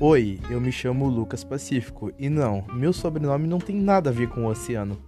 Oi, eu me chamo Lucas Pacífico e não, meu sobrenome não tem nada a ver com o oceano.